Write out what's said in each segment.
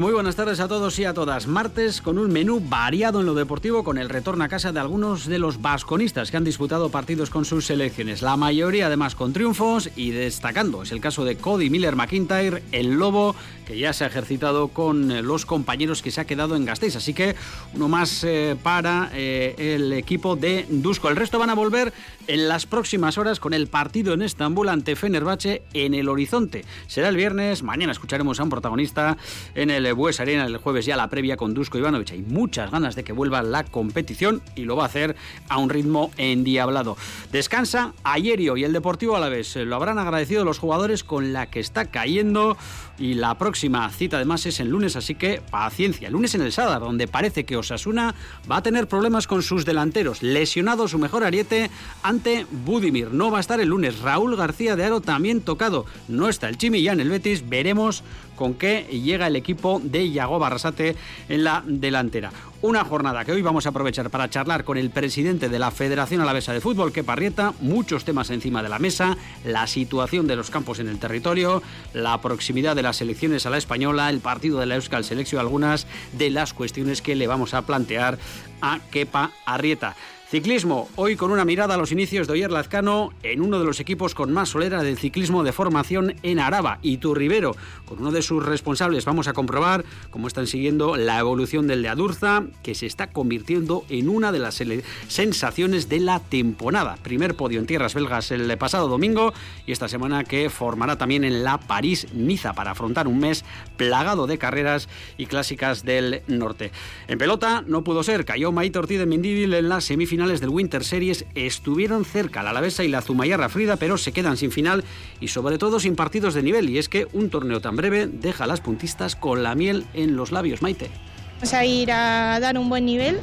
Muy buenas tardes a todos y a todas. Martes con un menú variado en lo deportivo con el retorno a casa de algunos de los vasconistas que han disputado partidos con sus selecciones. La mayoría además con triunfos y destacando. Es el caso de Cody Miller McIntyre, el Lobo, que ya se ha ejercitado con los compañeros que se ha quedado en Gasteiz. Así que uno más eh, para eh, el equipo de Dusko. El resto van a volver en las próximas horas con el partido en Estambul ante Fenerbahce en el horizonte. Será el viernes, mañana escucharemos a un protagonista en el Bues Arena el jueves ya la previa con Dusko Ivanovic. Hay muchas ganas de que vuelva la competición y lo va a hacer a un ritmo endiablado. Descansa ayer y el Deportivo a la vez. Lo habrán agradecido los jugadores con la que está cayendo y la próxima cita además es el lunes, así que paciencia. El lunes en el Sadar, donde parece que Osasuna va a tener problemas con sus delanteros. Lesionado su mejor ariete ante Budimir. No va a estar el lunes. Raúl García de Aro también tocado. No está el Chimi ya en el Betis. Veremos con qué llega el equipo de Yago Barrasate en la delantera. Una jornada que hoy vamos a aprovechar para charlar con el presidente de la Federación Alavesa de Fútbol, que Parrieta, muchos temas encima de la mesa, la situación de los campos en el territorio, la proximidad de las elecciones a la española, el partido de la Euskal Selección, algunas de las cuestiones que le vamos a plantear a Kepa Arrieta. Ciclismo, hoy con una mirada a los inicios de Oyer Lazcano en uno de los equipos con más solera del ciclismo de formación en Araba, y Rivero, con uno de sus responsables. Vamos a comprobar cómo están siguiendo la evolución del de Adurza, que se está convirtiendo en una de las sensaciones de la temporada. Primer podio en tierras belgas el pasado domingo y esta semana que formará también en la París-Niza para afrontar un mes plagado de carreras y clásicas del norte. En pelota no pudo ser, cayó Maite Ortiz de en la semifinal finales del Winter Series estuvieron cerca la Alavesa y la Zumayarra Frida, pero se quedan sin final y sobre todo sin partidos de nivel. Y es que un torneo tan breve deja a las puntistas con la miel en los labios, Maite. Vamos a ir a dar un buen nivel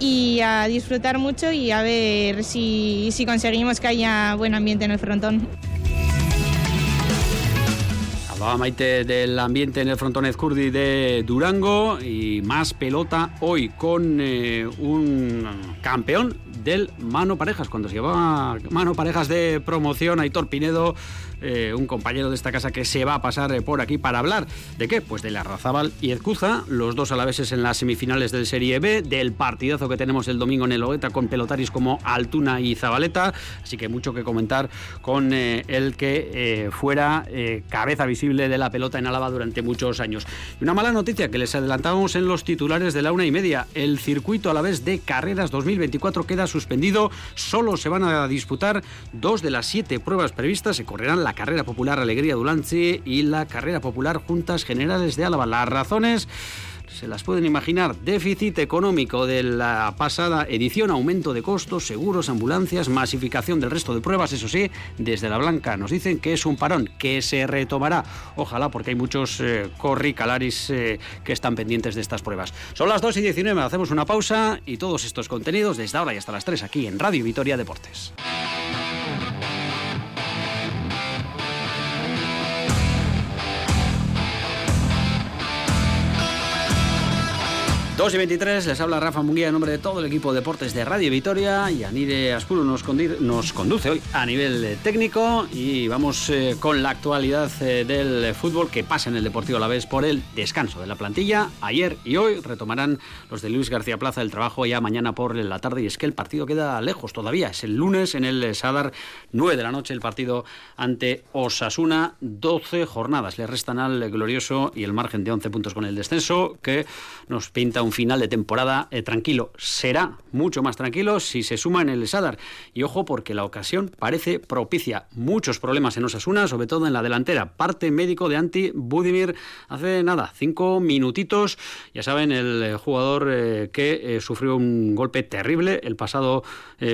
y a disfrutar mucho y a ver si, si conseguimos que haya buen ambiente en el frontón. Hablaba Maite del ambiente en el frontón Ezcurdi de Durango y más pelota hoy con eh, un campeón del Mano Parejas. Cuando se llevaba Mano Parejas de promoción, Aitor Pinedo eh, un compañero de esta casa que se va a pasar eh, por aquí para hablar. De qué, pues de la Razabal y Ezcuza, los dos alaveses en las semifinales del Serie B, del partidazo que tenemos el domingo en el Oeta con pelotaris como Altuna y Zabaleta, así que mucho que comentar con eh, el que fuera cabeza visible de la pelota en Álava durante muchos años. Y una mala noticia que les adelantábamos en los titulares de la una y media, el circuito a la vez de carreras 2024 queda suspendido, solo se van a disputar dos de las siete pruebas previstas, se correrán la carrera popular Alegría Dulanchi y la carrera popular Juntas Generales de Álava. Las razones se las pueden imaginar. Déficit económico de la pasada edición, aumento de costos, seguros, ambulancias, masificación del resto de pruebas. Eso sí, desde la Blanca nos dicen que es un parón, que se retomará. Ojalá, porque hay muchos eh, corricalaris eh, que están pendientes de estas pruebas. Son las 2 y 19, hacemos una pausa y todos estos contenidos desde ahora y hasta las 3 aquí en Radio Vitoria Deportes. 2 y 23, les habla Rafa Munguía en nombre de todo el equipo de deportes de Radio Vitoria y Anire Aspuro nos, nos conduce hoy a nivel eh, técnico y vamos eh, con la actualidad eh, del fútbol que pasa en el Deportivo a la vez por el descanso de la plantilla. Ayer y hoy retomarán los de Luis García Plaza el trabajo ya mañana por la tarde y es que el partido queda lejos todavía. Es el lunes en el Sadar, 9 de la noche el partido ante Osasuna, 12 jornadas le restan al glorioso y el margen de 11 puntos con el descenso que nos pinta un final de temporada eh, tranquilo. Será mucho más tranquilo si se suma en el Sadar. Y ojo porque la ocasión parece propicia. Muchos problemas en Osasuna, sobre todo en la delantera. Parte médico de Anti Budimir hace nada, cinco minutitos. Ya saben, el eh, jugador eh, que sufrió un golpe terrible el pasado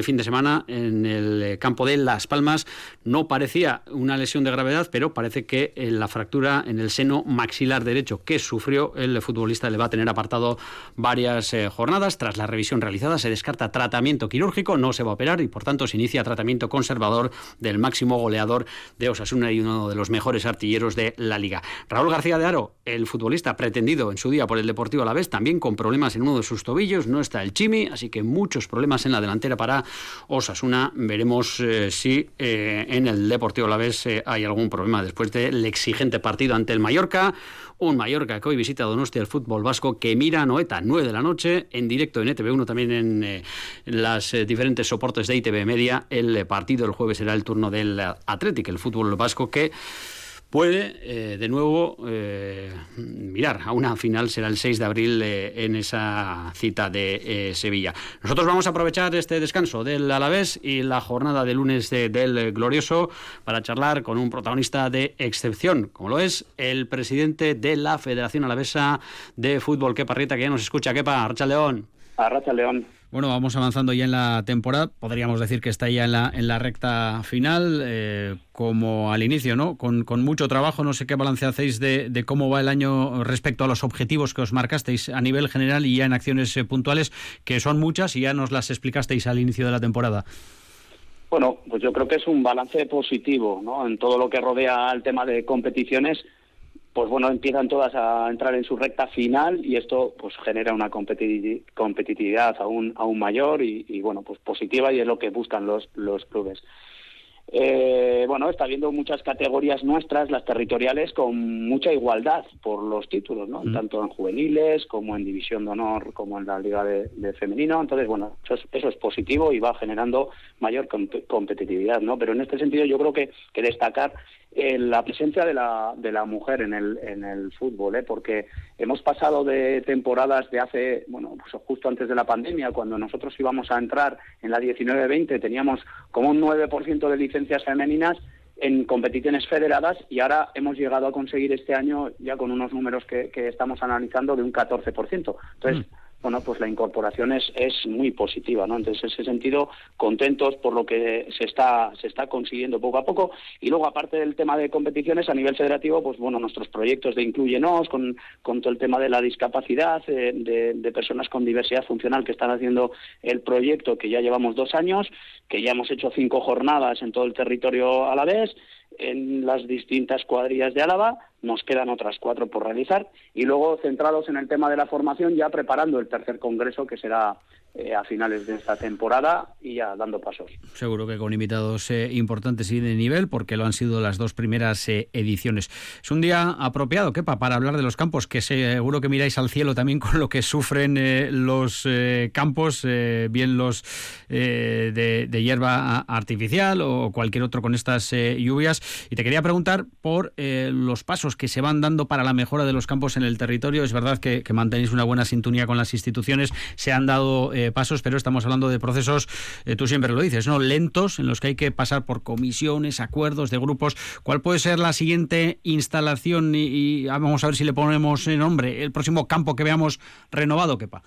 fin de semana en el campo de Las Palmas. No parecía una lesión de gravedad, pero parece que la fractura en el seno maxilar derecho que sufrió el futbolista le va a tener apartado varias eh, jornadas. Tras la revisión realizada se descarta tratamiento quirúrgico, no se va a operar y por tanto se inicia tratamiento conservador del máximo goleador de Osasuna y uno de los mejores artilleros de la liga. Raúl García de Aro, el futbolista pretendido en su día por el Deportivo a la vez, también con problemas en uno de sus tobillos, no está el Chimi, así que muchos problemas en la delantera para Osasuna. Veremos eh, si eh, en el Deportivo a la vez hay algún problema después del exigente partido ante el Mallorca. Un Mallorca que hoy visita Donostia el fútbol vasco que mira Noeta, 9 de la noche, en directo en ETV1, también en, eh, las eh, diferentes soportes de ITV Media. El partido el jueves será el turno del Athletic, el fútbol vasco que puede eh, de nuevo eh, mirar a una final, será el 6 de abril eh, en esa cita de Sevilla. Nosotros vamos a aprovechar este descanso del Alavés y la jornada de lunes del Glorioso para charlar con un protagonista de excepción, como lo es el presidente de la Federación Alavesa de Fútbol, Kepa Rieta, que ya nos escucha. Kepa, Archa León. Arracha León. Bueno, vamos avanzando ya en la temporada. Podríamos decir que está ya en la, en la recta final, eh, como al inicio, ¿no? Con, mucho trabajo. No sé qué balance hacéis de, cómo va el año respecto a los objetivos que os marcasteis a nivel general y ya en acciones eh, puntuales, que son muchas y ya nos las explicasteis al inicio de la temporada. Bueno, pues yo creo que es un balance positivo, ¿no? En todo lo que rodea al tema de competiciones pues bueno, empiezan todas a entrar en su recta final y esto pues genera una competitividad aún, aún mayor y, y, bueno, pues positiva y es lo que buscan los, los clubes. Eh, bueno, está habiendo muchas categorías nuestras, las territoriales, con mucha igualdad por los títulos, ¿no? Mm. Tanto en juveniles como en división de honor, como en la liga de, femenino. Entonces, bueno, eso es, positivo y va generando mayor competitividad, ¿no? Pero en este sentido yo creo que, que destacar eh, la presencia de la, de la mujer en el, en el fútbol, ¿eh? porque hemos pasado de temporadas de hace, bueno, pues justo antes de la pandemia, cuando nosotros íbamos a entrar en la 19-20, teníamos como un 9% de licencias femeninas en competiciones federadas y ahora hemos llegado a conseguir este año ya con unos números que, que estamos analizando de un 14%. Entonces, mm bueno, pues la incorporación es, es muy positiva, ¿no? Entonces, en ese sentido, contentos por lo que se está, se está consiguiendo poco a poco. Y luego, aparte del tema de competiciones, a nivel federativo, pues bueno, nuestros proyectos de Incluyenos, con, con todo el tema de la discapacidad, eh, de, de, personas con diversidad funcional que están haciendo el proyecto, que ya llevamos dos años, que ya hemos hecho cinco jornadas en todo el territorio a la vez, en las distintas cuadrillas de Álava, nos quedan otras cuatro por realizar y luego centrados en el tema de la formación ya preparando el tercer congreso que será eh, a finales de esta temporada y ya dando pasos. Seguro que con invitados eh, importantes y de nivel, porque lo han sido las dos primeras eh, ediciones. Es un día apropiado, Kepa, para hablar de los campos, que seguro que miráis al cielo también con lo que sufren los campos, bien los de, de, hierba artificial o cualquier otro con estas lluvias. Y te quería preguntar por los pasos que se van dando para la mejora de los campos en el territorio. Es verdad que, que mantenéis una buena sintonía con las instituciones, se han dado eh, pasos, pero estamos hablando de procesos, eh, tú siempre lo dices, ¿no? Lentos, en los que hay que pasar por comisiones, acuerdos de grupos. ¿Cuál puede ser la siguiente instalación? Y, ah, vamos a ver si le ponemos nombre, el próximo campo que veamos renovado, Kepa.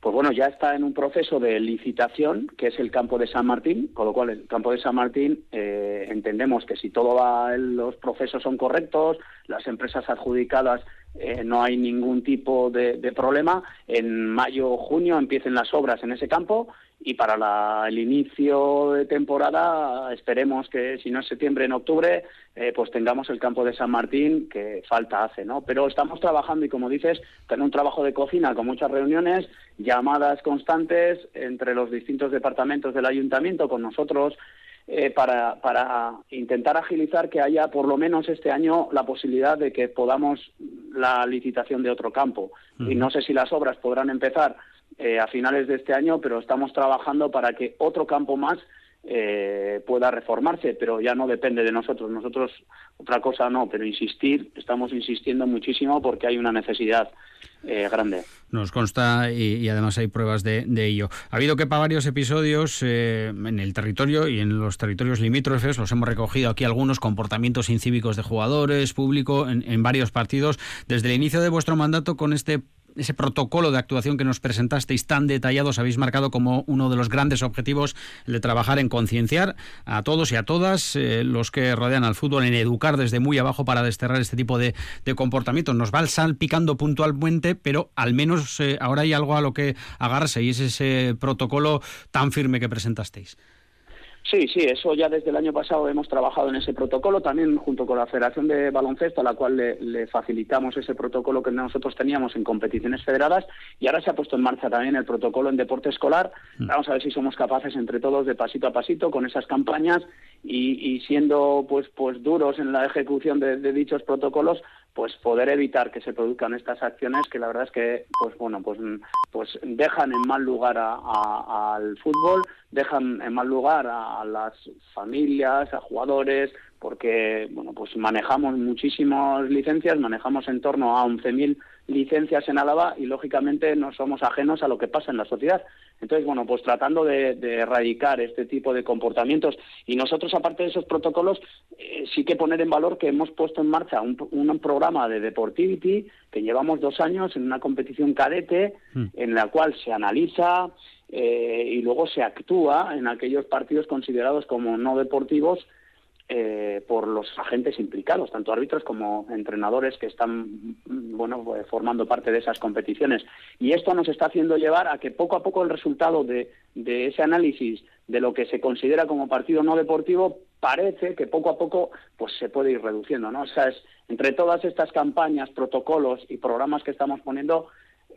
Pues bueno, ya está en un proceso de licitación, que es el campo de San Martín, con lo cual el campo de San Martín eh, entendemos que si todo va, los procesos son correctos, las empresas adjudicadas eh, no hay ningún tipo de, problema. En mayo o junio empiecen las obras en ese campo y para el inicio de temporada esperemos que si no es septiembre en octubre eh, pues tengamos el campo de San Martín que falta hace no pero estamos trabajando y como dices en un trabajo de cocina con muchas reuniones llamadas constantes entre los distintos departamentos del ayuntamiento con nosotros eh, para, para intentar agilizar que haya por lo menos este año la posibilidad de que podamos la licitación de otro campo. Y no sé si las obras podrán empezar eh, a finales de este año, pero estamos trabajando para que otro campo más eh, pueda reformarse, pero ya no depende de nosotros. Nosotros otra cosa no, pero insistir, estamos insistiendo muchísimo porque hay una necesidad eh, grande. Nos consta y, además hay pruebas de, ello. Ha habido que para varios episodios eh, en el territorio y en los territorios limítrofes, los hemos recogido aquí algunos comportamientos incívicos de jugadores, público, en, varios partidos. Desde el inicio de vuestro mandato con este ese protocolo de actuación que nos presentasteis tan detallado, habéis marcado como uno de los grandes objetivos el de trabajar en concienciar a todos y a todas eh, los que rodean al fútbol, en educar desde muy abajo para desterrar este tipo de, comportamientos. Nos va salpicando puntualmente, pero al menos eh, ahora hay algo a lo que agarrarse y es ese protocolo tan firme que presentasteis. Sí, sí, eso ya desde el año pasado hemos trabajado en ese protocolo, también junto con la Federación de Baloncesto, a la cual le, facilitamos ese protocolo que nosotros teníamos en competiciones federadas, y ahora se ha puesto en marcha también el protocolo en deporte escolar. Mm. Vamos a ver si somos capaces entre todos de pasito a pasito con esas campañas y, siendo pues pues duros en la ejecución de, dichos protocolos, pues poder evitar que se produzcan estas acciones que la verdad es que pues bueno pues pues dejan en mal lugar al fútbol dejan en mal lugar a, las familias a jugadores porque bueno pues manejamos muchísimas licencias manejamos en torno a 11.000 licencias en Álava y lógicamente no somos ajenos a lo que pasa en la sociedad. Entonces, bueno, pues tratando de, erradicar este tipo de comportamientos y nosotros, aparte de esos protocolos, eh, sí que poner en valor que hemos puesto en marcha un, programa de Deportivity que llevamos dos años en una competición cadete mm. en la cual se analiza eh, y luego se actúa en aquellos partidos considerados como no deportivos eh, por los agentes implicados, tanto árbitros como entrenadores que están bueno pues, formando parte de esas competiciones. Y esto nos está haciendo llevar a que poco a poco el resultado de, ese análisis de lo que se considera como partido no deportivo parece que poco a poco pues se puede ir reduciendo, ¿no? O sea, es, entre todas estas campañas, protocolos y programas que estamos poniendo,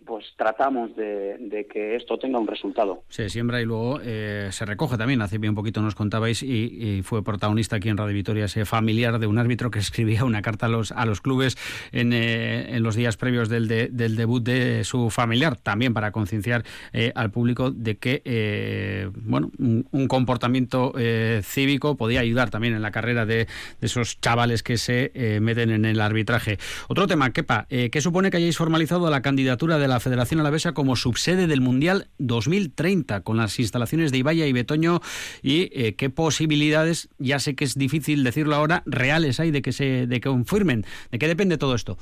pues tratamos de, que esto tenga un resultado. Se siembra y luego eh, se recoge también. Hace bien poquito nos contabais y, fue protagonista aquí en Radio Vitoria ese familiar de un árbitro que escribía una carta a los, a los clubes en, eh, en los días previos del, del debut de su familiar, también para concienciar eh, al público de que bueno un, comportamiento cívico podía ayudar también en la carrera de, esos chavales que se meten en el arbitraje. Otro tema, Kepa, ¿qué supone que hayáis formalizado la candidatura de la Federación Alavesa como subsede del Mundial 2030 con las instalaciones de Ibaya y Betoño y eh, qué posibilidades, ya sé que es difícil decirlo ahora, reales hay de que se de confirmen, de qué depende todo esto.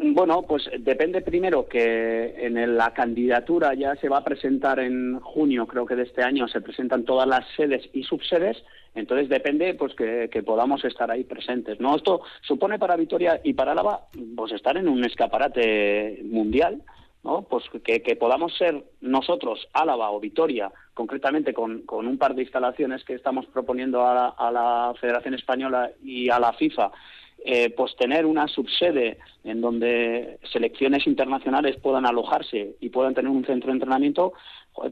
Bueno, pues depende primero que en la candidatura ya se va a presentar en junio, creo que de este año, se presentan todas las sedes y subsedes, entonces depende pues que, podamos estar ahí presentes. ¿no? Esto supone para Vitoria y para Álava pues estar en un escaparate mundial, ¿no? Pues que, podamos ser nosotros, Álava o Vitoria, concretamente con, un par de instalaciones que estamos proponiendo a la Federación Española y a la FIFA, eh, pues tener una subsede en donde selecciones internacionales puedan alojarse y puedan tener un centro de entrenamiento,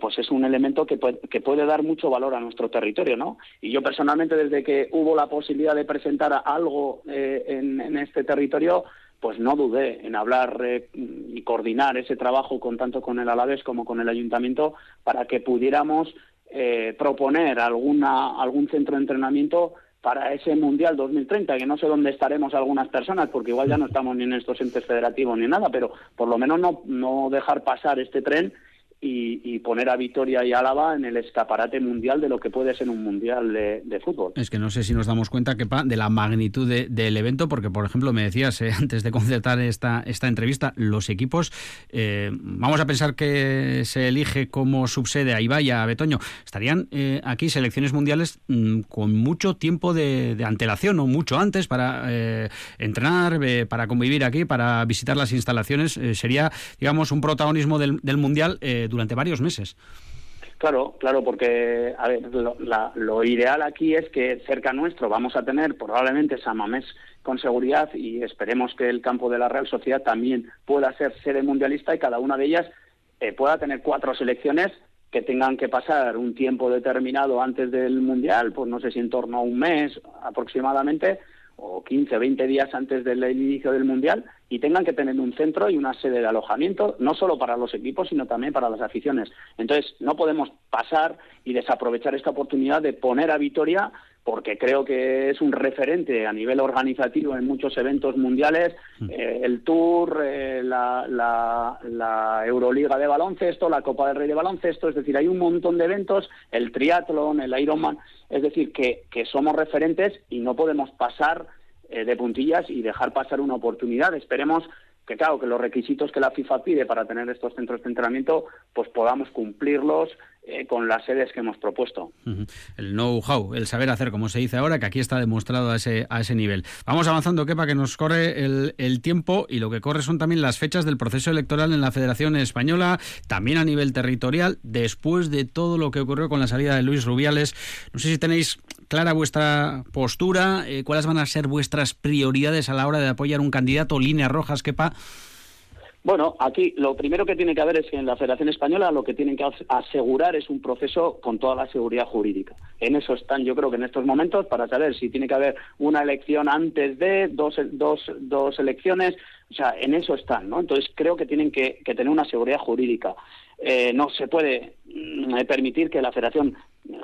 pues es un elemento que puede, que puede dar mucho valor a nuestro territorio, ¿no? Y yo personalmente, desde que hubo la posibilidad de presentar algo eh, en, este territorio, pues no dudé en hablar eh, y coordinar ese trabajo con tanto con el Alavés como con el Ayuntamiento para que pudiéramos proponer alguna, algún centro de entrenamiento para ese Mundial 2030, que no sé dónde estaremos algunas personas, porque igual ya no estamos ni en estos entes federativos ni nada, pero por lo menos no, no dejar pasar este tren y, poner a Vitoria y Álava en el escaparate mundial de lo que puede ser un mundial de, fútbol. Es que no sé si nos damos cuenta, Kepa, de la magnitud del evento, porque, por ejemplo, me decías eh, antes de concertar esta, esta entrevista, los equipos, eh, vamos a pensar que se elige como subsede a Ibaya, a Betoño, estarían eh, aquí selecciones mundiales mm, con mucho tiempo de, antelación o mucho antes para entrenar, para convivir aquí, para visitar las instalaciones. sería, digamos, un protagonismo del, del mundial durante varios meses. Claro, claro, porque a ver, lo, ideal aquí es que cerca nuestro vamos a tener probablemente Samamés con seguridad y esperemos que el campo de la Real Sociedad también pueda ser sede mundialista y cada una de ellas eh, pueda tener cuatro selecciones que tengan que pasar un tiempo determinado antes del Mundial, pues no sé si en torno a un mes aproximadamente, o 15 o 20 días antes del inicio del Mundial y tengan que tener un centro y una sede de alojamiento, no solo para los equipos, sino también para las aficiones. Entonces, no podemos pasar y desaprovechar esta oportunidad de poner a Vitoria porque creo que es un referente a nivel organizativo en muchos eventos mundiales, mm. eh, el Tour, eh, la, la, Euroliga de baloncesto, la Copa del Rey de baloncesto, es decir, hay un montón de eventos, el triatlón, el Ironman, es decir, que, que somos referentes y no podemos pasar eh, de puntillas y dejar pasar una oportunidad. Esperemos que claro, que los requisitos que la FIFA pide para tener estos centros de entrenamiento, pues podamos cumplirlos eh, con las sedes que hemos propuesto. El know-how, el saber hacer, como se dice ahora, que aquí está demostrado a ese, a ese nivel. Vamos avanzando, Kepa, que nos corre el, el tiempo y lo que corre son también las fechas del proceso electoral en la Federación Española, también a nivel territorial, después de todo lo que ocurrió con la salida de Luis Rubiales. No sé si tenéis clara vuestra postura, eh, cuáles van a ser vuestras prioridades a la hora de apoyar un candidato, líneas rojas, quepa. Bueno, aquí lo primero que tiene que haber es que en la Federación Española lo que tienen que asegurar es un proceso con toda la seguridad jurídica. En eso están, yo creo que en estos momentos, para saber si tiene que haber una elección antes de, dos, dos, dos elecciones, o sea, en eso están, ¿no? Entonces creo que tienen que, tener una seguridad jurídica. Eh, no se puede permitir que la Federación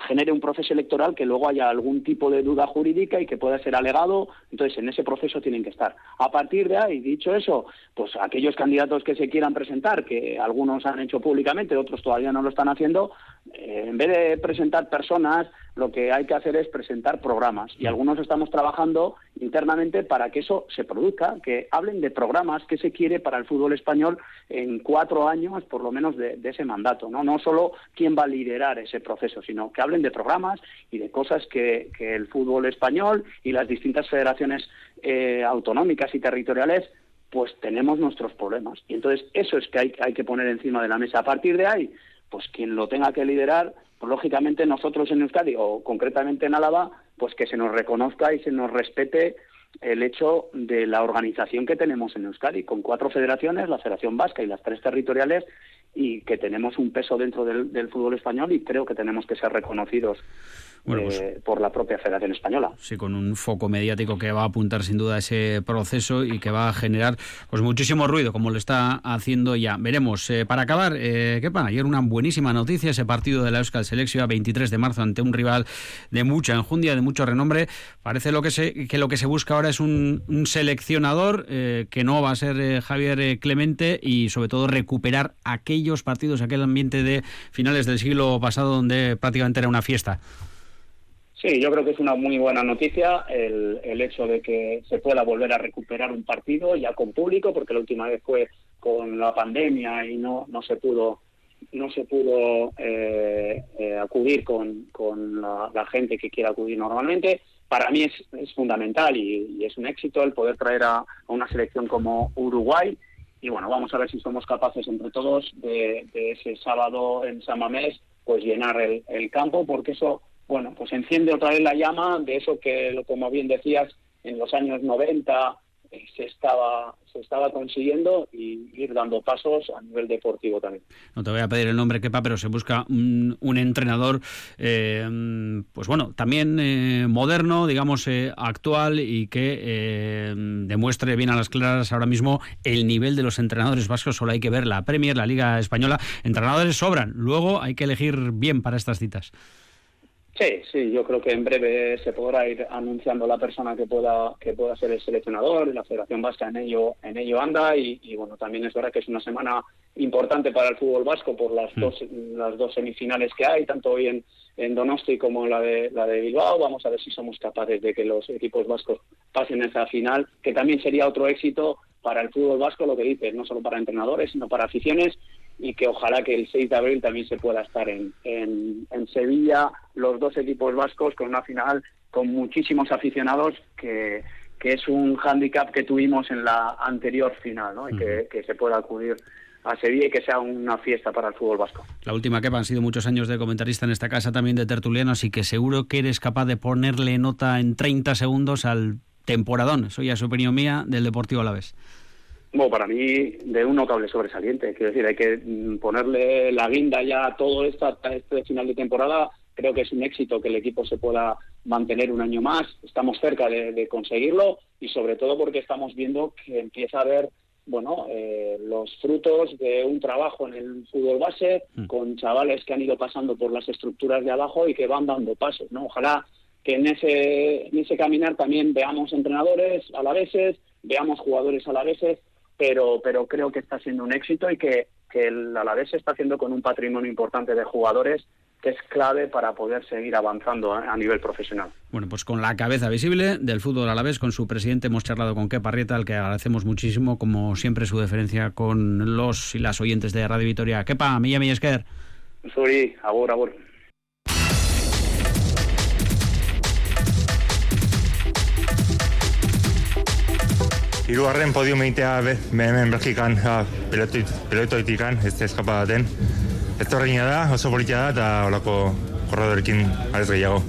genere un proceso electoral que luego haya algún tipo de duda jurídica y que pueda ser alegado, entonces en ese proceso tienen que estar. A partir de ahí, dicho eso, pues aquellos candidatos que se quieran presentar, que algunos han hecho públicamente, otros todavía no lo están haciendo, eh, en vez de presentar personas, lo que hay que hacer es presentar programas y algunos estamos trabajando internamente para que eso se produzca, que hablen de programas que se quiere para el fútbol español en cuatro años, por lo menos de, ese mandato, ¿no? No solo quién va a liderar ese proceso, sino que hablen de programas y de cosas que, el fútbol español y las distintas federaciones eh, autonómicas y territoriales pues tenemos nuestros problemas. Y entonces eso es que hay, hay que poner encima de la mesa. A partir de ahí, pues quien lo tenga que liderar, pues lógicamente nosotros en Euskadi o concretamente en Álava, pues que se nos reconozca y se nos respete el hecho de la organización que tenemos en Euskadi, con cuatro federaciones, la Federación Vasca y las tres territoriales, y que tenemos un peso dentro del, fútbol español y creo que tenemos que ser reconocidos pues eh, por la propia Federación Española. Sí, con un foco mediático que va a apuntar sin duda a ese proceso y que va a generar pues muchísimo ruido, como lo está haciendo ya. Veremos. Eh, para acabar, eh, ¿qué pasa? Ayer una buenísima noticia, ese partido de la Euskal Selección a 23 de marzo ante un rival de mucha enjundia, de mucho renombre. Parece lo que, se, que lo que se busca ahora es un, un seleccionador que no va a ser Javier Clemente y sobre todo recuperar partidos, aquel ambiente de finales del siglo pasado donde prácticamente era una fiesta. Sí, yo creo que es una muy buena noticia el, el hecho de que se pueda volver a recuperar un partido ya con público, porque la última vez fue con la pandemia y no, no se pudo no se pudo eh, eh, acudir con, con la, gente que quiera acudir normalmente. Para mí es, es fundamental y, es un éxito el poder traer a, una selección como Uruguay. Y bueno, vamos a ver si somos capaces entre todos de, ese sábado en San Mamés pues llenar el, el campo, porque eso bueno, pues enciende otra vez la llama de eso que, como bien decías, en los años 90 eh, se estaba se estaba consiguiendo y ir dando pasos a nivel deportivo también. No te voy a pedir el nombre, Kepa, pero se busca un, entrenador, eh, pues bueno, también eh, moderno, digamos, actual y que demuestre bien a las claras ahora mismo el nivel de los entrenadores vascos. Solo hay que ver la Premier, la Liga Española. Entrenadores sobran. Luego hay que elegir bien para estas citas. Sí, sí, yo creo que en breve se podrá ir anunciando la persona que pueda que pueda ser el seleccionador, la Federación Vasca en ello en ello anda y, bueno, también es verdad que es una semana importante para el fútbol vasco por las mm. dos las dos semifinales que hay, tanto hoy en, en Donosti como la de la de Bilbao, vamos a ver si somos capaces de que los equipos vascos pasen esa final, que también sería otro éxito para el fútbol vasco, lo que dices, no solo para entrenadores, sino para aficiones y que ojalá que el 6 de abril también se pueda estar en, en, Sevilla, los dos equipos vascos con una final con muchísimos aficionados que, que es un hándicap que tuvimos en la anterior final, ¿no? Y que, que, se pueda acudir a Sevilla y que sea una fiesta para el fútbol vasco. La última que han sido muchos años de comentarista en esta casa, también de tertuliano, así que seguro que eres capaz de ponerle nota en 30 segundos al temporadón, eso ya es opinión mía, del Deportivo Alavés. Bueno, para mí, de un notable sobresaliente. Quiero decir, hay que mm, ponerle la guinda ya a todo esto hasta este final de temporada. Creo que es un éxito que el equipo se pueda mantener un año más. Estamos cerca de, conseguirlo y sobre todo porque estamos viendo que empieza a haber bueno, eh, los frutos de un trabajo en el fútbol base mm. con chavales que han ido pasando por las estructuras de abajo y que van dando pasos, ¿no? Ojalá que en ese, en ese caminar también veamos entrenadores a la veces, veamos jugadores a la veces pero, pero creo que está siendo un éxito y que, que el Alavés se está haciendo con un patrimonio importante de jugadores que es clave para poder seguir avanzando a nivel profesional. Bueno, pues con la cabeza visible del fútbol a la vez, con su presidente hemos charlado con Kepa Rieta, al que agradecemos muchísimo, como siempre, su deferencia con los y las oyentes de Radio Vitoria. Kepa, Milla Esker. Suri, abur, abur. Hirugarren podium egitea hemen Belgikan pelotoitikan, ez eskapa daten. Ez da, oso politia da, eta holako korredorekin arez gehiago.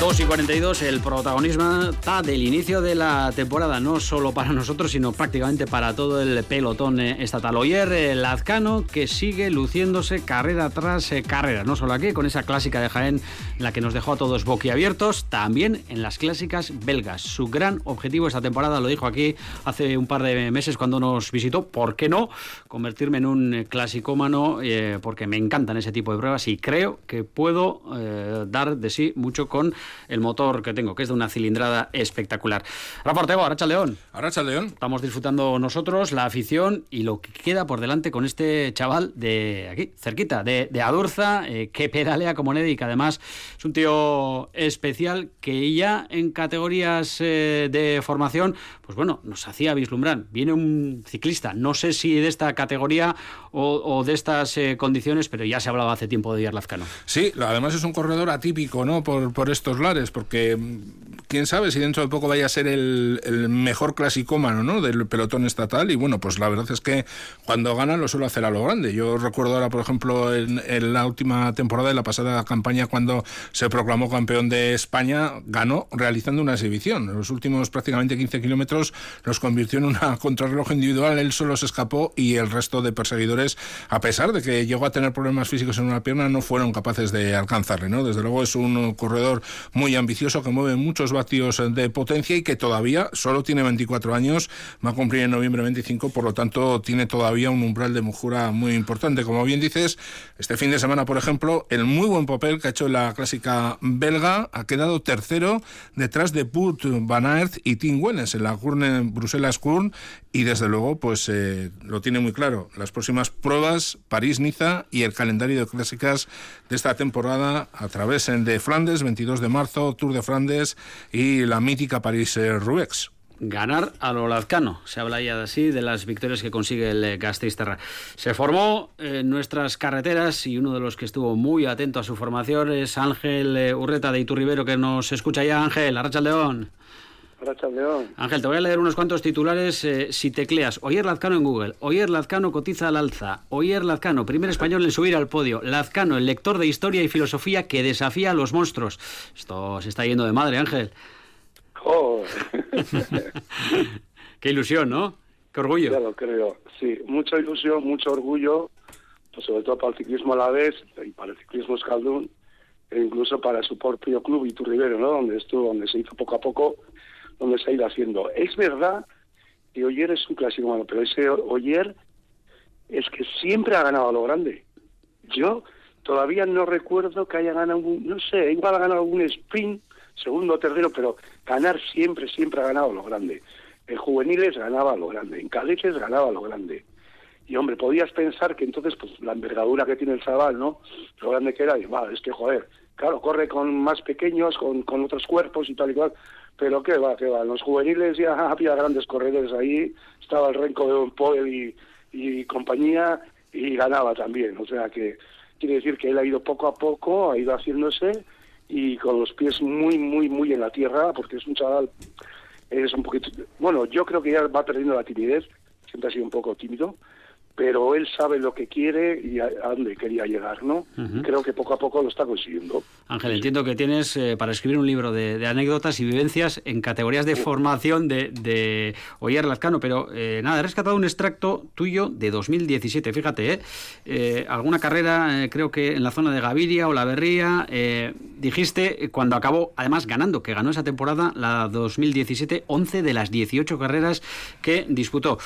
2 y 42, el protagonismo está del inicio de la temporada, no solo para nosotros, sino prácticamente para todo el pelotón eh, estatal. Oyer, el Lazcano, que sigue luciéndose carrera tras eh, carrera, no solo aquí, con esa clásica de Jaén, la que nos dejó a todos boquiabiertos, también en las clásicas belgas. Su gran objetivo esta temporada, lo dijo aquí hace un par de meses cuando nos visitó, ¿por qué no? Convertirme en un clasicómano, eh, porque me encantan ese tipo de pruebas y creo que puedo dar de sí mucho con el motor que tengo, que es de una cilindrada espectacular. Rafa Ortego, Aracha León. Aracha León. Estamos disfrutando nosotros, la afición y lo que queda por delante con este chaval de aquí, cerquita, de, de Adurza, eh, que pedalea como Neddy, que además es un tío especial que ya en categorías eh, de formación, pues bueno, nos hacía vislumbrar. Viene un ciclista, no sé si de esta categoría o, de estas eh, condiciones, pero ya se hablaba hace tiempo de Lazcano. Sí, además es un corredor atípico, ¿no? Por, por estos porque quién sabe si dentro de poco vaya a ser el, mejor clasicómano ¿no? del pelotón estatal. Y bueno, pues la verdad es que cuando gana lo suele hacer a lo grande. Yo recuerdo ahora, por ejemplo, en, la última temporada, de la pasada campaña, cuando se proclamó campeón de España, ganó realizando una exhibición. Los últimos prácticamente 15 kilómetros los convirtió en una contrarreloj individual. Él solo se escapó y el resto de perseguidores, a pesar de que llegó a tener problemas físicos en una pierna, no fueron capaces de alcanzarle. ¿no? Desde luego es un corredor muy ambicioso que mueve muchos de potencia y que todavía solo tiene 24 años, va a cumplir en noviembre 25, por lo tanto tiene todavía un umbral de mejora muy importante. Como bien dices, este fin de semana, por ejemplo, el muy buen papel que ha hecho la clásica belga ha quedado tercero detrás de Put Van Aert y Tim Wellens en la Bruselas Kurn y desde luego pues eh, lo tiene muy claro. Las próximas pruebas, París-Niza y el calendario de clásicas de esta temporada a través de Flandes, 22 de marzo, Tour de Flandes y la mítica París-Roubaix ganar a lo lazcano. Se habla ya así de las victorias que consigue el Gasteizterra. Se formó en nuestras carreteras y uno de los que estuvo muy atento a su formación es Ángel eh, Urreta de Iturribero, que nos escucha ya. Ángel, Arracha León. León. Ángel, te voy a leer unos cuantos titulares eh, si tecleas. Oyer Lazcano en Google. Oyer Lazcano cotiza al alza. Oyer Lazcano, primer español en subir al podio. Lazcano, el lector de historia y filosofía que desafía a los monstruos. Esto se está yendo de madre, Ángel. Qué ilusión, ¿no? Qué orgullo. Ya lo creo, sí. Mucha ilusión, mucho orgullo, pues sobre todo para el ciclismo a la vez y para el ciclismo escaldún, e incluso para su propio club Iturribero, ¿no? Donde estuvo, donde se hizo poco a poco, donde se ha ido haciendo. Es verdad que Oyer es un clásico malo, pero ese Oyer es que siempre ha ganado a lo grande. Yo todavía no recuerdo que haya ganado, un, no sé, igual ha ganado algún sprint segundo o tercero, pero ganar siempre, siempre ha ganado lo grande. En juveniles ganaba lo grande, en cadetes ganaba lo grande. Y hombre, podías pensar que entonces, pues la envergadura que tiene el chaval, ¿no? Lo grande que era, y va, es que joder, claro, corre con más pequeños, con, con otros cuerpos y tal y cual, pero qué va, qué va. En los juveniles ya había grandes corredores ahí, estaba el Renco de Don Poel y, y compañía, y ganaba también. O sea que quiere decir que él ha ido poco a poco, ha ido haciéndose y con los pies muy, muy, muy en la tierra, porque es un chaval, es un poquito, bueno, yo creo que ya va perdiendo la timidez, siempre ha sido un poco tímido, pero él sabe lo que quiere y a, dónde quería llegar, ¿no? Creo que poco a poco lo está consiguiendo. Ángel, entiendo que tienes eh, para escribir un libro de, anécdotas y vivencias en categorías de formación de, de Oyer Lazcano, pero eh, nada, he rescatado un extracto tuyo de 2017, fíjate, ¿eh? eh alguna carrera, creo que en la zona de Gaviria o La Berría, dijiste cuando acabó, además ganando, que ganó esa temporada, la 2017, 11 de las 18 carreras que disputó.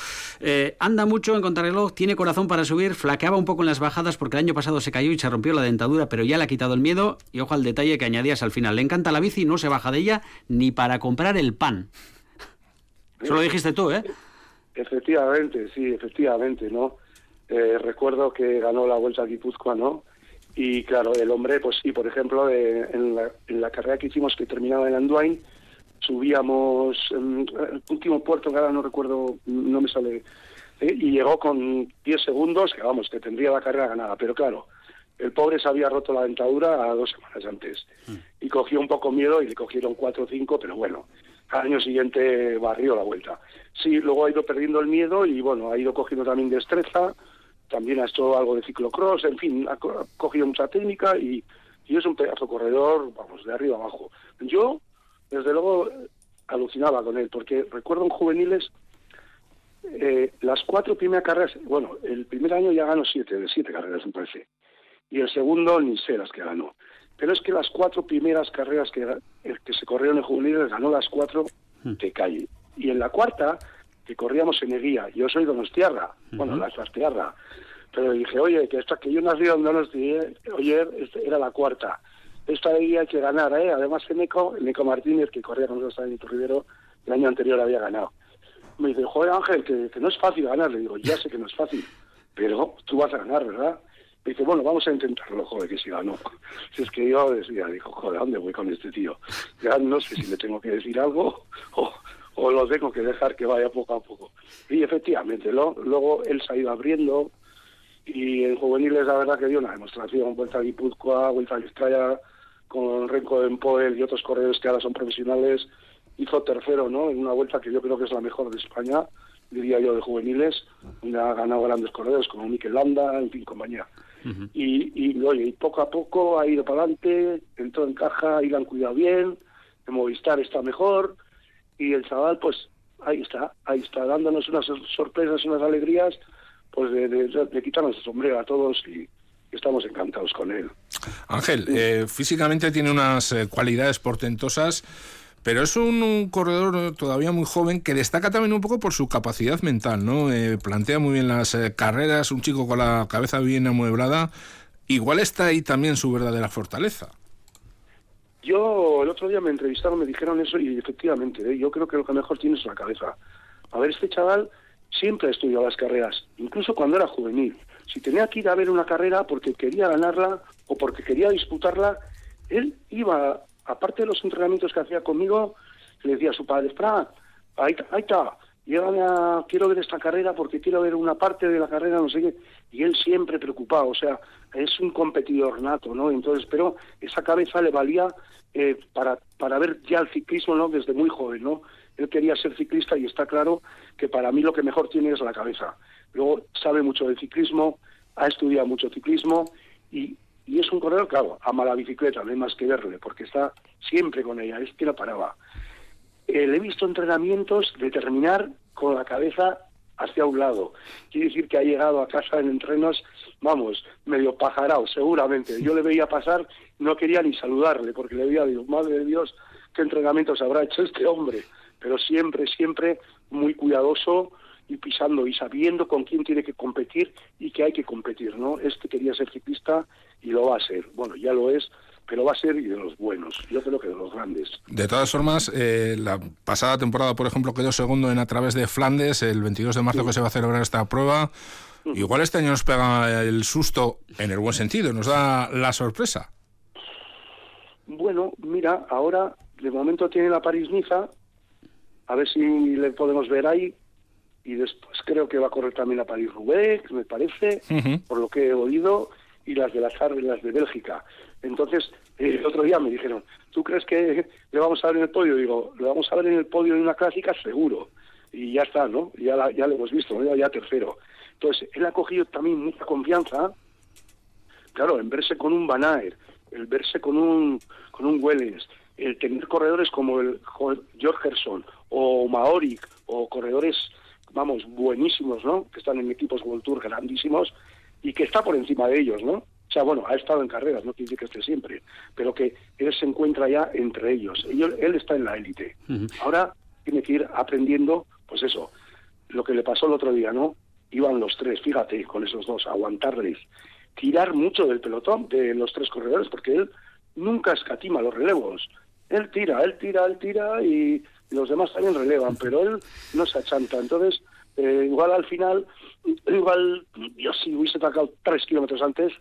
anda mucho en contrarreloj, tiene corazón para subir, flaqueaba un poco en las bajadas porque el año pasado se cayó y se rompió la dentadura, pero ya le ha quitado el miedo y ojo al detalle que añadías al final. Le encanta la bici y no se baja de ella ni para comprar el pan. Eso lo dijiste tú, ¿eh? Efectivamente, sí, efectivamente, ¿no? eh, recuerdo que ganó la Vuelta a Guipúzcoa, ¿no? Y claro, el hombre, pues sí, por ejemplo, eh, en, la, en, la, carrera que hicimos que terminaba en Anduin, subíamos en el último puerto, que ahora no recuerdo, no me sale, ¿eh? y llegó con 10 segundos, que vamos, que tendría la carrera ganada, pero claro, el pobre se había roto la dentadura a dos semanas antes y cogió un poco miedo y le cogieron cuatro o cinco, pero bueno, al año siguiente barrió la vuelta. Sí, luego ha ido perdiendo el miedo y bueno, ha ido cogiendo también destreza, también ha hecho algo de ciclocross, en fin, ha cogido mucha técnica y, y es un pedazo corredor, vamos, de arriba abajo. Yo, desde luego, alucinaba con él, porque recuerdo en juveniles eh, las cuatro primeras carreras, bueno, el primer año ya ganó siete, de siete carreras me parece, y el segundo ni sé las que ganó. Pero es que las cuatro primeras carreras que, que se corrieron en juveniles ganó las cuatro de calle. Y en la cuarta, que corríamos en Eguía, yo soy donostiarra, bueno, la Sastiarra, pero dije, oye, que esta que yo nací en Donosti, oye, era la cuarta. Esta de hay que ganar, ¿eh? Además, el Nico, Nico Martínez, que corría con nosotros en Rivero, el año anterior había ganado. Me dice, joder, Ángel, que, no es fácil ganar. Le digo, ya sé que no es fácil, pero tú vas a ganar, ¿verdad? Me dice, bueno, vamos a intentarlo, joder, que si ganó. Si es que yo decía, dijo, joder, ¿dónde voy con este tío? Ya no sé si le tengo que decir algo o, o lo tengo que dejar que vaya poco a poco. Y efectivamente, luego él se ha ido abriendo y en juveniles la verdad que dio una demostración, vuelta a Guipúzcoa, vuelta a Estrella, con Renko Empoel y otros corredores que ahora son profesionales, hizo tercero, ¿no? En una vuelta que yo creo que es la mejor de España, diría yo, de juveniles, ha ganado grandes corredores como Mikel Landa, en fin, compañía. Uh -huh. y, y, oye, y poco a poco ha ido para adelante, entró en caja y la han cuidado bien, el Movistar está mejor, y el chaval, pues ahí está, ahí está, dándonos unas sorpresas, unas alegrías, pues de, de, de quitarnos el sombrero a todos y estamos encantados con él. Ángel, eh, físicamente tiene unas eh, cualidades portentosas, pero es un, corredor todavía muy joven que destaca también un poco por su capacidad mental, ¿no? Eh, plantea muy bien las eh, carreras, un chico con la cabeza bien amueblada. Igual está ahí también su verdadera fortaleza. Yo el otro día me entrevistaron, me dijeron eso y efectivamente, ¿eh? yo creo que lo que mejor tiene es la cabeza. A ver, este chaval siempre ha estudiado las carreras, incluso cuando era juvenil. Si tenía que ir a ver una carrera porque quería ganarla o porque quería disputarla, él iba, aparte de los entrenamientos que hacía conmigo, le decía a su padre, Fra, ahí, ahí está, llévame a, quiero ver esta carrera porque quiero ver una parte de la carrera, no sé qué. Y él siempre preocupado, o sea, es un competidor nato, ¿no? Entonces, pero esa cabeza le valía eh, para, para ver ya el ciclismo, ¿no? Desde muy joven, ¿no? Él quería ser ciclista y está claro que para mí lo que mejor tiene es la cabeza. Luego sabe mucho de ciclismo, ha estudiado mucho ciclismo y, y es un corredor, claro, ama la bicicleta, no hay más que verle, porque está siempre con ella, es que no paraba. Eh, le he visto entrenamientos de terminar con la cabeza hacia un lado. Quiere decir que ha llegado a casa en entrenos, vamos, medio pajarao, seguramente. Yo le veía pasar, no quería ni saludarle, porque le veía, digo, madre de Dios, qué entrenamientos habrá hecho este hombre. Pero siempre, siempre muy cuidadoso y pisando y sabiendo con quién tiene que competir y que hay que competir, ¿no? Este quería ser ciclista y lo va a ser. Bueno, ya lo es, pero va a ser y de los buenos, yo creo que de los grandes. De todas formas, eh, la pasada temporada, por ejemplo, quedó segundo en a través de Flandes, el 22 de marzo sí. que se va a celebrar esta prueba. Igual este año nos pega el susto en el buen sentido, nos da la sorpresa. Bueno, mira, ahora de momento tiene la París-Niza, a ver si le podemos ver ahí, y después creo que va a correr también la París-Roubaix, me parece, uh -huh. por lo que he oído, y las de las las de Bélgica. Entonces, eh, el otro día me dijeron, ¿tú crees que le vamos a ver en el podio? Digo, le vamos a ver en el podio en una clásica seguro. Y ya está, ¿no? Ya, la, ya lo hemos visto, ¿no? ya tercero. Entonces, él ha cogido también mucha confianza, claro, en verse con un Van Aert, el verse con un, con un Wellens, el tener corredores como el Jorgerson o Maoric o corredores, vamos, buenísimos, ¿no? Que están en equipos World Tour grandísimos y que está por encima de ellos, ¿no? O sea, bueno, ha estado en carreras, no quiere decir que esté siempre, pero que él se encuentra ya entre ellos. Él está en la élite. Uh -huh. Ahora tiene que ir aprendiendo, pues eso, lo que le pasó el otro día, ¿no? Iban los tres, fíjate, con esos dos, aguantarles, tirar mucho del pelotón de los tres corredores, porque él nunca escatima los relevos. Él tira, él tira, él tira y los demás también relevan, pero él no se achanta. Entonces, Eh, igual al final, igual yo si hubiese atacado tres kilómetros antes,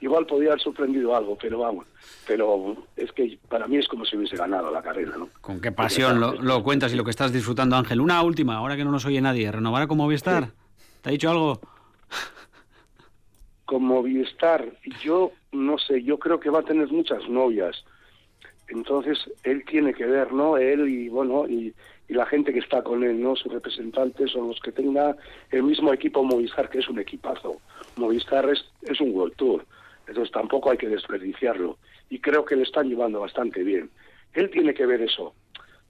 igual podía haber sorprendido algo, pero vamos, pero es que para mí es como si hubiese ganado la carrera, ¿no? Con qué pasión lo, lo cuentas y lo que estás disfrutando, Ángel. Una última, ahora que no nos oye nadie, ¿renovará como Movistar? ¿Te ha dicho algo? Con Movistar, yo no sé, yo creo que va a tener muchas novias. Entonces, él tiene que ver, ¿no? Él y, bueno, y, y la gente que está con él, ¿no? Sus representantes o los que tenga el mismo equipo Movistar, que es un equipazo. Movistar es, es un World Tour, entonces tampoco hay que desperdiciarlo. Y creo que le están llevando bastante bien. Él tiene que ver eso.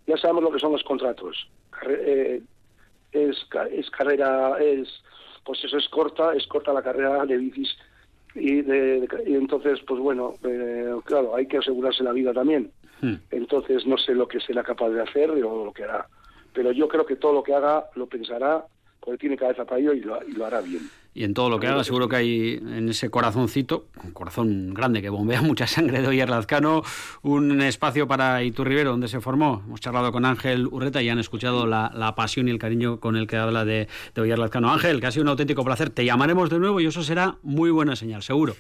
Ya sabemos lo que son los contratos. Eh, es, es carrera, es, pues eso es corta, es corta la carrera de bicis y, de, y entonces, pues bueno, eh, claro, hay que asegurarse la vida también. Hmm. Entonces no sé lo que será capaz de hacer o lo que hará. Pero yo creo que todo lo que haga lo pensará porque tiene cabeza para ello y lo, y lo hará bien. Y en todo lo que haga, seguro que hay en ese corazoncito, un corazón grande que bombea mucha sangre de Oyer Lazcano, un espacio para Iturribero, donde se formó. Hemos charlado con Ángel Urreta y han escuchado la, la pasión y el cariño con el que habla de, de Oyer Lazcano. Ángel, que ha sido un auténtico placer. Te llamaremos de nuevo y eso será muy buena señal, seguro.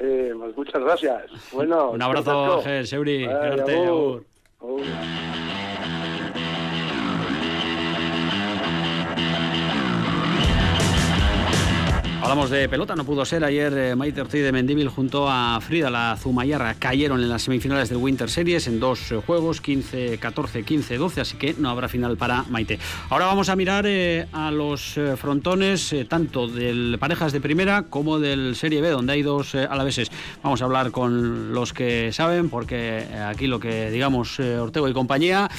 Eh, pues muchas gracias. Bueno, un abrazo, Ángel, Seuri. Hablamos de pelota, no pudo ser. Ayer eh, Maite Ortiz de Mendíbil junto a Frida la Zumayarra cayeron en las semifinales del Winter Series en dos eh, juegos, 15-14, 15-12, así que no habrá final para Maite. Ahora vamos a mirar eh, a los frontones tanto del parejas de primera como del Serie B, donde hay dos alaveses. Vamos a hablar con los que saben, porque aquí lo que digamos Ortego y compañía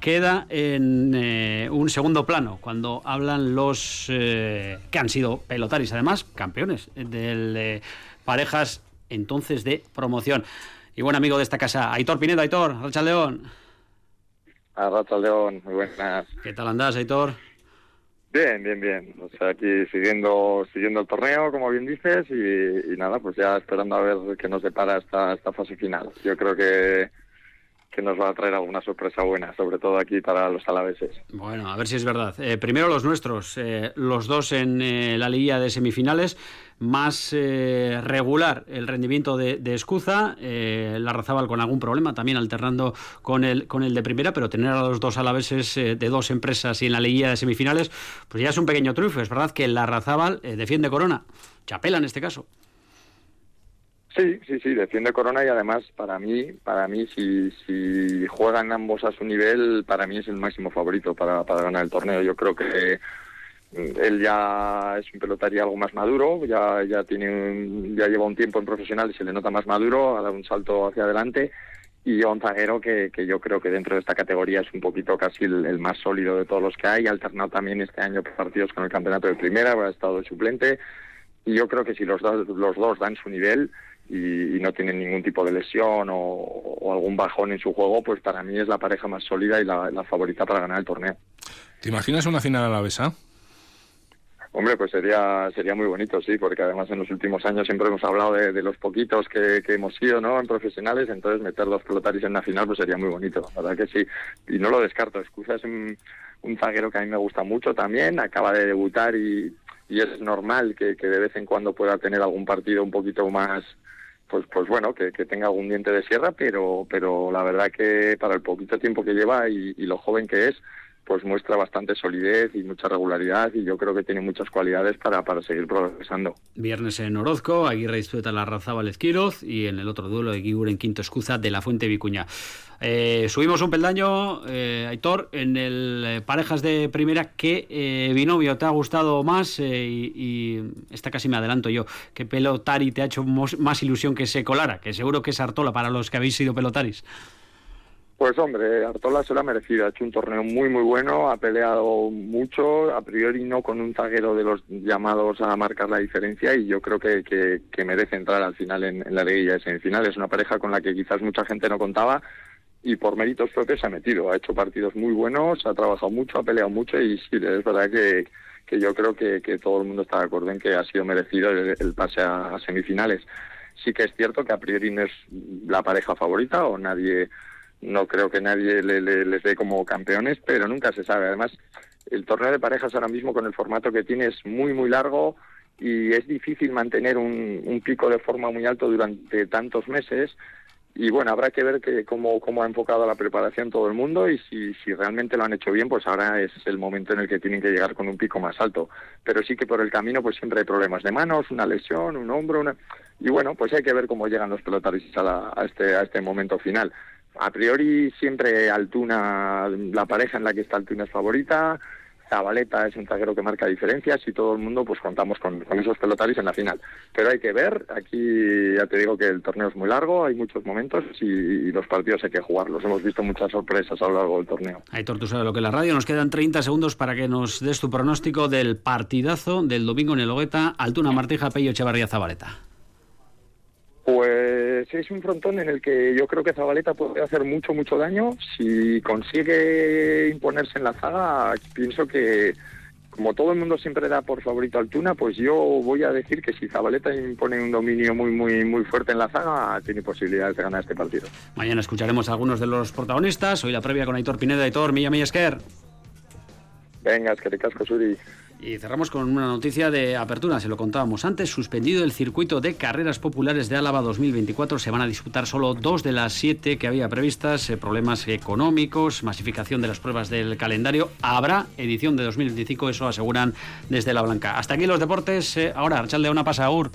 queda en un segundo plano cuando hablan los que han sido pelotaris además campeones del eh, parejas entonces de promoción. Y buen amigo de esta casa, Aitor Pinedo, Aitor, Racha León. A León, muy buenas. ¿Qué tal andás, Aitor? Bien, bien, bien. O sea, aquí siguiendo siguiendo el torneo, como bien dices, y, nada, pues ya esperando a ver qué nos depara esta, esta fase final. Yo creo que que nos va a traer alguna sorpresa buena, sobre todo aquí para los alaveses. Bueno, a ver si es verdad. Eh, primero los nuestros, eh, los dos en eh, la liguilla de semifinales, más regular el rendimiento de, de Escuza, la Razábal con algún problema, también alternando con el, con el de primera, pero tener a los dos alaveses de dos empresas y en la liguilla de semifinales, pues ya es un pequeño triunfo. Es verdad que la Razábal defiende Corona, chapela en este caso. Sí, sí, sí, defiende Corona y además para mí, para mí si, si juegan ambos a su nivel, para mí es el máximo favorito para, para ganar el torneo. Yo creo que él ya es un pelotario algo más maduro, ya ya tiene ya lleva un tiempo en profesional y se le nota más maduro, ha dado un salto hacia adelante y yo un zaguero que, que yo creo que dentro de esta categoría es un poquito casi el, más sólido de todos los que hay, ha alternado también este año partidos con el campeonato de primera, ha estado de suplente y yo creo que si los dos, los dos dan su nivel y, no tienen ningún tipo de lesión o, algún bajón en su juego, pues para mí es la pareja más sólida y la, favorita para ganar el torneo. ¿Te imaginas una final a la besa? Hombre, pues sería sería muy bonito, sí, porque además en los últimos años siempre hemos hablado de, los poquitos que, hemos sido, ¿no? En profesionales, entonces meter dos pelotaris en la final pues sería muy bonito, la verdad que sí. Y no lo descarto, Escusa es un, un zaguero que a mí me gusta mucho también, acaba de debutar y, y es normal que, que de vez en cuando pueda tener algún partido un poquito más pues pues bueno que, que, tenga algún diente de sierra pero pero la verdad que para el poquito tiempo que lleva y, y, lo joven que es pues muestra bastante solidez y mucha regularidad y yo creo que tiene muchas cualidades para, para seguir progresando. Viernes en Orozco, Aguirre disputa la raza Esquiroz y en el otro duelo de Guigur en Quinto Escuza de la Fuente Vicuña. Eh, subimos un peldaño, eh, Aitor, en el eh, parejas de primera. ¿Qué eh, binomio te ha gustado más? Y, y, esta casi me adelanto yo. ¿Qué pelotari te ha hecho más ilusión que se colara? Que seguro que es Artola para los que habéis sido pelotaris. Pues hombre, Artola se lo ha merecido, ha hecho un torneo muy muy bueno, ha peleado mucho, a priori no con un zaguero de los llamados a marcar la diferencia y yo creo que, que, merece entrar al final en, la liguilla de semifinales. Es una pareja con la que quizás mucha gente no contaba y por méritos propios se ha metido, ha hecho partidos muy buenos, ha trabajado mucho, ha peleado mucho y sí, es verdad que, que yo creo que, que todo el mundo está de acuerdo en que ha sido merecido el, pase a, a semifinales. Sí que es cierto que a priori no es la pareja favorita o nadie no creo que nadie le, les dé como campeones, pero nunca se sabe. Además, el torneo de parejas ahora mismo con el formato que tiene es muy, muy largo y es difícil mantener un, un pico de forma muy alto durante tantos meses y bueno, habrá que ver que cómo, cómo ha enfocado la preparación todo el mundo y si, si realmente lo han hecho bien, pues ahora es el momento en el que tienen que llegar con un pico más alto. Pero sí que por el camino pues siempre hay problemas de manos, una lesión, un hombro, una... y bueno, pues hay que ver cómo llegan los pelotaristas a, a, este, a este momento final. A priori siempre Altuna, la pareja en la que está Altuna es favorita, Zabaleta es un zaguero que marca diferencias y todo el mundo pues contamos con, con, esos pelotaris en la final. Pero hay que ver, aquí ya te digo que el torneo es muy largo, hay muchos momentos y, y los partidos hay que jugarlos. Hemos visto muchas sorpresas a lo largo del torneo. Aitor, tú sabes lo que es la radio, nos quedan 30 segundos para que nos des tu pronóstico del partidazo del domingo en el Hogueta, Altuna Martija, Pello Echevarría Zabaleta. Pues es un frontón en el que yo creo que Zabaleta puede hacer mucho, mucho daño. Si consigue imponerse en la zaga, pienso que, como todo el mundo siempre da por favorito Altuna, pues yo voy a decir que si Zabaleta impone un dominio muy, muy, muy fuerte en la zaga, tiene posibilidades de ganar este partido. Mañana escucharemos a algunos de los protagonistas. Hoy la previa con Aitor Pineda. Aitor, Milla Esker. Venga, es que te casco, Suri. Y cerramos con una noticia de apertura, se lo contábamos antes, suspendido el circuito de carreras populares de Álava 2024. Se van a disputar solo dos de las siete que había previstas, eh, problemas económicos, masificación de las pruebas del calendario. Habrá edición de 2025, eso aseguran desde La Blanca. Hasta aquí los deportes, eh, ahora, Archalde, una pasa, Ur.